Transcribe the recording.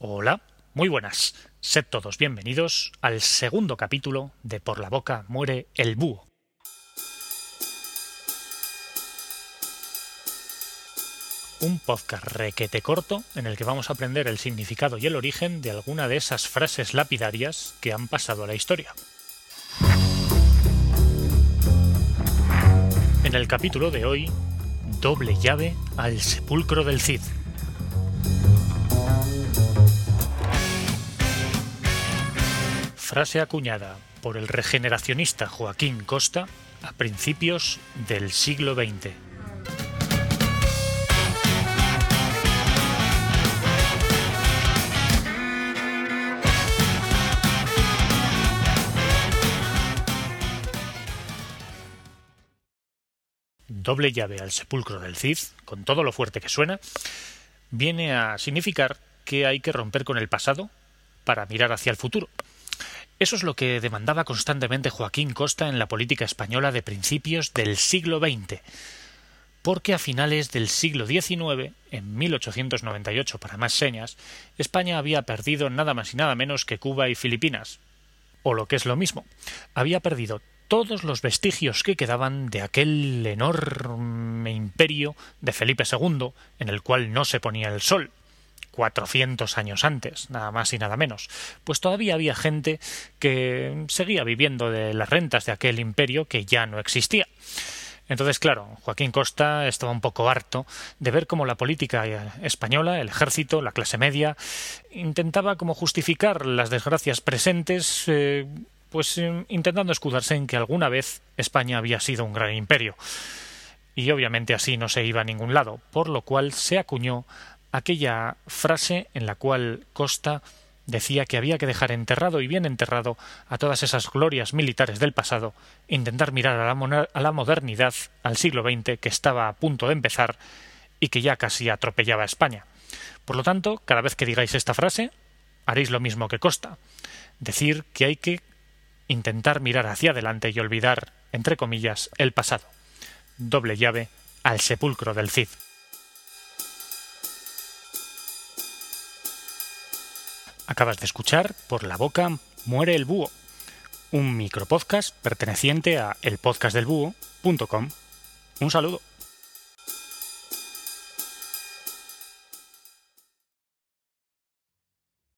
Hola, muy buenas. Sed todos bienvenidos al segundo capítulo de Por la boca muere el búho. Un podcast requete corto en el que vamos a aprender el significado y el origen de alguna de esas frases lapidarias que han pasado a la historia. En el capítulo de hoy, doble llave al sepulcro del Cid. Frase acuñada por el regeneracionista Joaquín Costa a principios del siglo XX. doble llave al sepulcro del Cid, con todo lo fuerte que suena, viene a significar que hay que romper con el pasado para mirar hacia el futuro. Eso es lo que demandaba constantemente Joaquín Costa en la política española de principios del siglo XX, porque a finales del siglo XIX, en 1898 para más señas, España había perdido nada más y nada menos que Cuba y Filipinas, o lo que es lo mismo, había perdido todos los vestigios que quedaban de aquel enorme imperio de Felipe II, en el cual no se ponía el sol, cuatrocientos años antes, nada más y nada menos, pues todavía había gente que seguía viviendo de las rentas de aquel imperio que ya no existía. Entonces, claro, Joaquín Costa estaba un poco harto de ver cómo la política española, el ejército, la clase media, intentaba como justificar las desgracias presentes eh, pues eh, intentando escudarse en que alguna vez España había sido un gran imperio. Y obviamente así no se iba a ningún lado, por lo cual se acuñó aquella frase en la cual Costa decía que había que dejar enterrado y bien enterrado a todas esas glorias militares del pasado, intentar mirar a la, modernidad, al siglo XX que estaba a punto de empezar y que ya casi atropellaba a España. Por lo tanto, cada vez que digáis esta frase, haréis lo mismo que Costa, decir que hay que intentar mirar hacia adelante y olvidar, entre comillas, el pasado. Doble llave al sepulcro del Cid. Acabas de escuchar Por la boca muere el búho, un micropodcast perteneciente a elpodcastdelbúho.com. Un saludo.